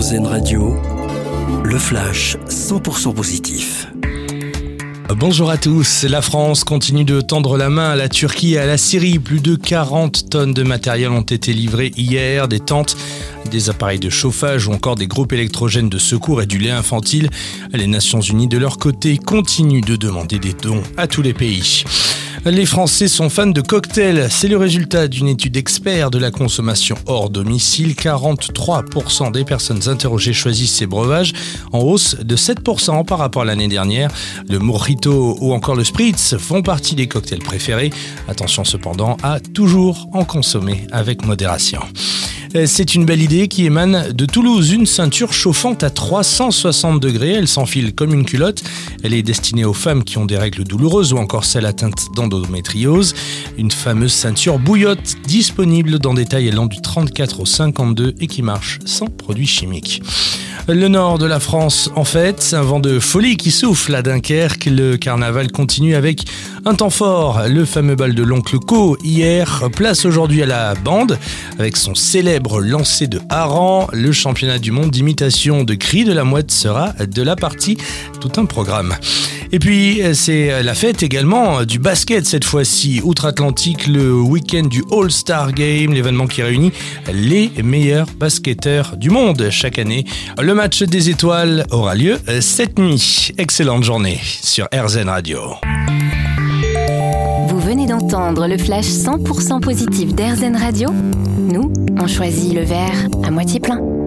Radio, le flash 100% positif. Bonjour à tous. La France continue de tendre la main à la Turquie et à la Syrie. Plus de 40 tonnes de matériel ont été livrées hier, des tentes, des appareils de chauffage ou encore des groupes électrogènes de secours et du lait infantile. Les Nations Unies, de leur côté, continuent de demander des dons à tous les pays. Les Français sont fans de cocktails. C'est le résultat d'une étude expert de la consommation hors domicile. 43% des personnes interrogées choisissent ces breuvages, en hausse de 7% par rapport à l'année dernière. Le mojito ou encore le spritz font partie des cocktails préférés. Attention cependant à toujours en consommer avec modération. Euh, c'est une belle idée qui émane de Toulouse, une ceinture chauffante à 360 degrés. Elle s'enfile comme une culotte. Elle est destinée aux femmes qui ont des règles douloureuses ou encore celles atteintes d'endométriose. Une fameuse ceinture bouillotte disponible dans des tailles allant du 34 au 52 et qui marche sans produits chimiques. Le nord de la France, en fait, un vent de folie qui souffle à Dunkerque. Le carnaval continue avec un temps fort. Le fameux bal de l'oncle Co hier place aujourd'hui à la bande avec son célèbre lancer de hareng. Le championnat du monde d'imitation de cris de la mouette sera de la partie. Tout un programme. Et puis, c'est la fête également du basket cette fois-ci. Outre-Atlantique, le week-end du All-Star Game, l'événement qui réunit les meilleurs basketteurs du monde chaque année. Le match des étoiles aura lieu cette nuit. Excellente journée sur RZN Radio. Vous venez d'entendre le flash 100% positif d'RZN Radio Nous, on choisit le verre à moitié plein.